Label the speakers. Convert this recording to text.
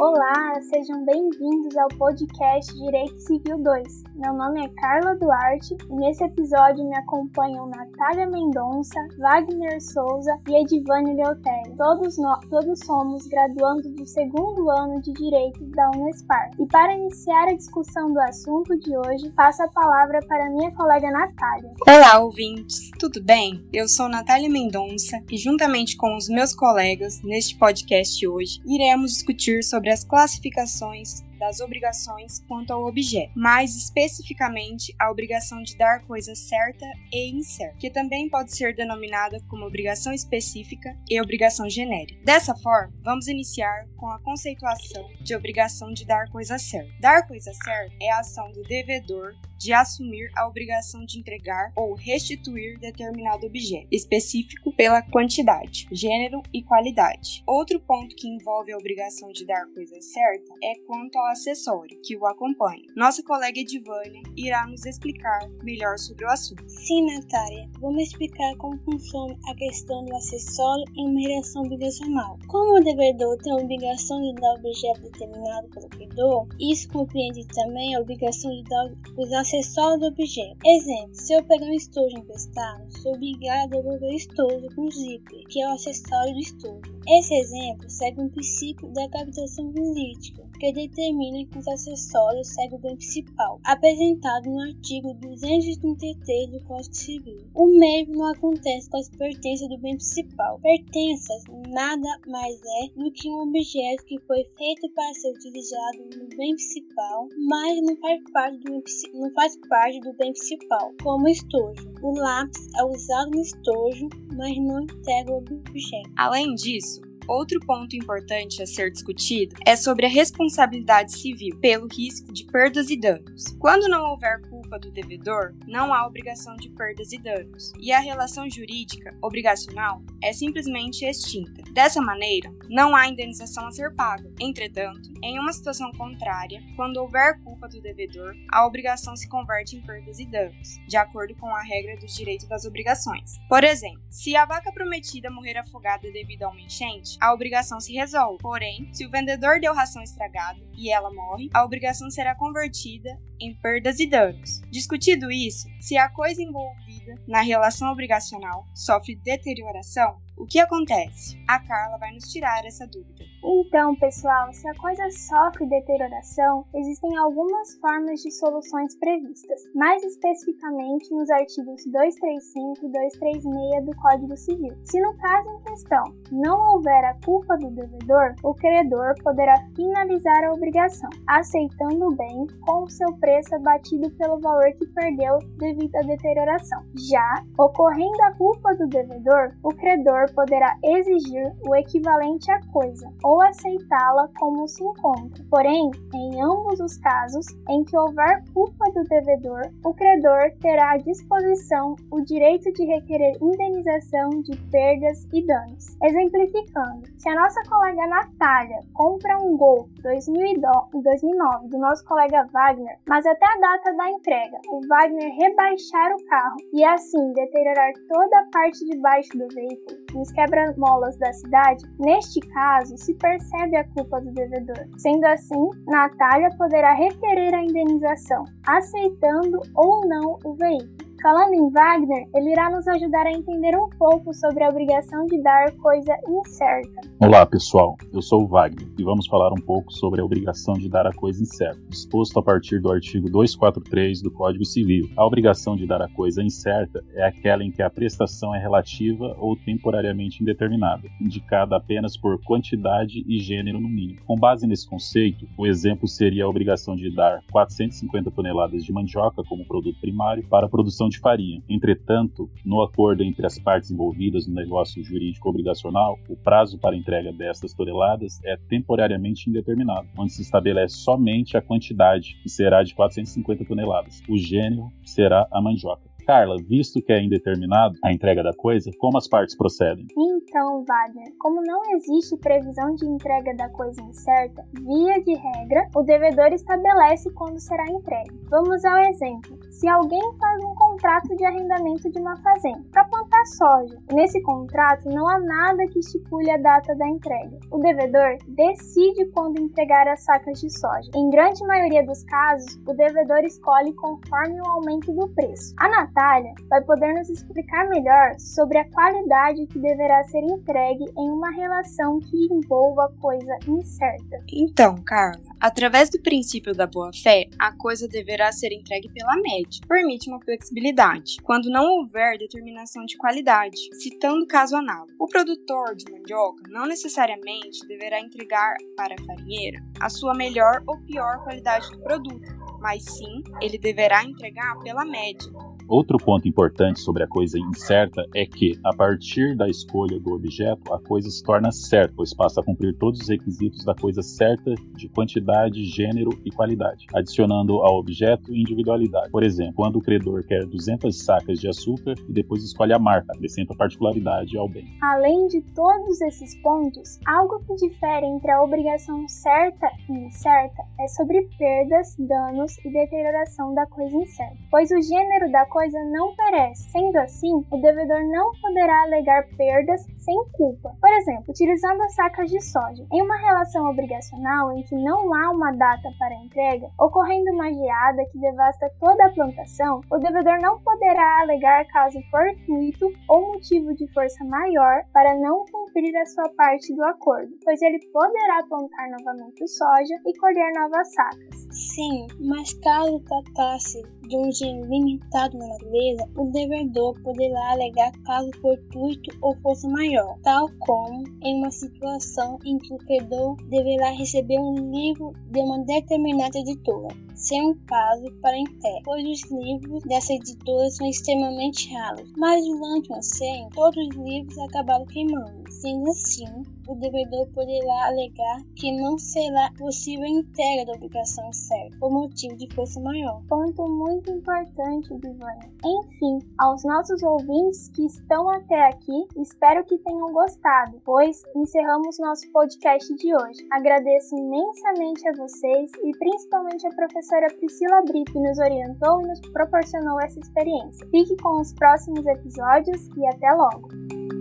Speaker 1: Olá, sejam bem-vindos ao podcast Direito Civil 2. Meu nome é Carla Duarte e nesse episódio me acompanham Natália Mendonça, Wagner Souza e Edivane Leotério. Todos, nós, todos somos graduandos do segundo ano de Direito da Unespar. E para iniciar a discussão do assunto de hoje, passo a palavra para minha colega Natália.
Speaker 2: Olá, ouvintes, tudo bem? Eu sou Natália Mendonça e juntamente com os meus colegas neste podcast hoje, iremos discutir sobre as classificações das obrigações quanto ao objeto, mais especificamente a obrigação de dar coisa certa e incerta, que também pode ser denominada como obrigação específica e obrigação genérica. Dessa forma, vamos iniciar com a conceituação de obrigação de dar coisa certa. Dar coisa certa é a ação do devedor de assumir a obrigação de entregar ou restituir determinado objeto, específico pela quantidade, gênero e qualidade. Outro ponto que envolve a obrigação de dar coisa certa é quanto ao acessório que o acompanha. Nossa colega Edivânia irá nos explicar melhor sobre o assunto.
Speaker 3: Sim, Natália, vamos explicar como funciona a questão do acessório em uma relação obrigacional. Como o devedor tem a obrigação de dar objeto determinado pelo credor, isso compreende também a obrigação de dar os acessórios do objeto. Exemplo, se eu pegar um estojo emprestado, sou obrigado a devolver o estojo com zíper, que é o acessório do estojo. Esse exemplo segue um princípio da captação jurídica, que determina que os acessórios seguem o bem principal, apresentado no artigo 233 do Código Civil. O mesmo não acontece com as pertenças do bem principal. Pertenças nada mais é do que um objeto que foi feito para ser utilizado no bem principal, mas não faz parte do, não faz parte do bem principal, como estojo. O lápis é usado no estojo, mas não integra o objeto.
Speaker 2: Além disso, Outro ponto importante a ser discutido é sobre a responsabilidade civil pelo risco de perdas e danos. Quando não houver culpa do devedor, não há obrigação de perdas e danos, e a relação jurídica obrigacional é simplesmente extinta. Dessa maneira, não há indenização a ser paga. Entretanto, em uma situação contrária, quando houver culpa do devedor, a obrigação se converte em perdas e danos, de acordo com a regra do direito das obrigações. Por exemplo, se a vaca prometida morrer afogada devido a uma enchente, a obrigação se resolve. Porém, se o vendedor deu ração estragada e ela morre, a obrigação será convertida em perdas e danos. Discutido isso, se a coisa envolvida na relação obrigacional sofre deterioração, o que acontece? A Carla vai nos tirar essa dúvida.
Speaker 1: Então, pessoal, se a coisa sofre deterioração, existem algumas formas de soluções previstas, mais especificamente nos artigos 235 e 236 do Código Civil. Se no caso em questão não houver a culpa do devedor, o credor poderá finalizar a obrigação, aceitando o bem com o seu preço abatido pelo valor que perdeu devido à deterioração. Já, ocorrendo a culpa do devedor, o credor poderá exigir o equivalente à coisa ou aceitá-la como se encontra. Porém, em ambos os casos em que houver culpa do devedor, o credor terá à disposição o direito de requerer indenização de perdas e danos. Exemplificando, se a nossa colega Natália compra um Gol 2009 do nosso colega Wagner, mas até a data da entrega o Wagner rebaixar o carro e assim deteriorar toda a parte de baixo do veículo, nos quebra-molas da cidade, neste caso se percebe a culpa do devedor. Sendo assim, Natália poderá requerer a indenização, aceitando ou não o veículo. Falando em Wagner, ele irá nos ajudar a entender um pouco sobre a obrigação de dar coisa incerta.
Speaker 4: Olá, pessoal. Eu sou o Wagner e vamos falar um pouco sobre a obrigação de dar a coisa incerta, disposto a partir do artigo 243 do Código Civil. A obrigação de dar a coisa incerta é aquela em que a prestação é relativa ou temporariamente indeterminada, indicada apenas por quantidade e gênero no mínimo. Com base nesse conceito, o exemplo seria a obrigação de dar 450 toneladas de mandioca como produto primário para a produção de farinha. Entretanto, no acordo entre as partes envolvidas no negócio jurídico obrigacional, o prazo para entrega destas toneladas é temporariamente indeterminado, onde se estabelece somente a quantidade, que será de 450 toneladas. O gênero será a mandioca. Carla, visto que é indeterminado a entrega da coisa, como as partes procedem?
Speaker 1: Então, Wagner, como não existe previsão de entrega da coisa incerta, via de regra, o devedor estabelece quando será entregue. Vamos ao exemplo. Se alguém faz um contrato de arrendamento de uma fazenda plantar soja, nesse contrato não há nada que estipule a data da entrega, o devedor decide quando entregar as sacas de soja. Em grande maioria dos casos, o devedor escolhe conforme o aumento do preço. A Natália vai poder nos explicar melhor sobre a qualidade que deverá ser entregue em uma relação que envolva coisa incerta.
Speaker 2: Então, Carla, através do princípio da boa-fé, a coisa deverá ser entregue pela média. Permite uma flexibilidade, quando não houver determinação de qualidade, citando caso análogo. O produtor de mandioca não necessariamente deverá entregar para a farinheira a sua melhor ou pior qualidade do produto, mas sim ele deverá entregar pela média,
Speaker 4: Outro ponto importante sobre a coisa incerta é que, a partir da escolha do objeto, a coisa se torna certa, pois passa a cumprir todos os requisitos da coisa certa de quantidade, gênero e qualidade, adicionando ao objeto individualidade. Por exemplo, quando o credor quer 200 sacas de açúcar e depois escolhe a marca, acrescenta particularidade ao bem.
Speaker 1: Além de todos esses pontos, algo que difere entre a obrigação certa e incerta é sobre perdas, danos e deterioração da coisa incerta, pois o gênero da coisa coisa não perece. Sendo assim, o devedor não poderá alegar perdas sem culpa. Por exemplo, utilizando as sacas de soja. Em uma relação obrigacional em que não há uma data para entrega, ocorrendo uma geada que devasta toda a plantação, o devedor não poderá alegar caso fortuito ou motivo de força maior para não cumprir a sua parte do acordo, pois ele poderá plantar novamente o soja e colher novas sacas.
Speaker 3: Sim, mas caso tratasse de um gênero limitado na natureza, o devedor poderá alegar caso fortuito ou força maior, tal como em uma situação em que o credor deverá receber um livro de uma determinada editora, sem um prazo para entrega, pois os livros dessa editora são extremamente raros. Mas durante um incêndio, todos os livros acabaram queimando. Sendo assim, o devedor poderá alegar que não será possível a entrega da obrigação certa, por motivo de força maior.
Speaker 1: Ponto muito importante, Divana. Enfim, aos nossos ouvintes que estão até aqui, espero que tenham gostado, pois encerramos nosso podcast de hoje. Agradeço imensamente a vocês e principalmente a professora Priscila Brito que nos orientou e nos proporcionou essa experiência. Fique com os próximos episódios e até logo!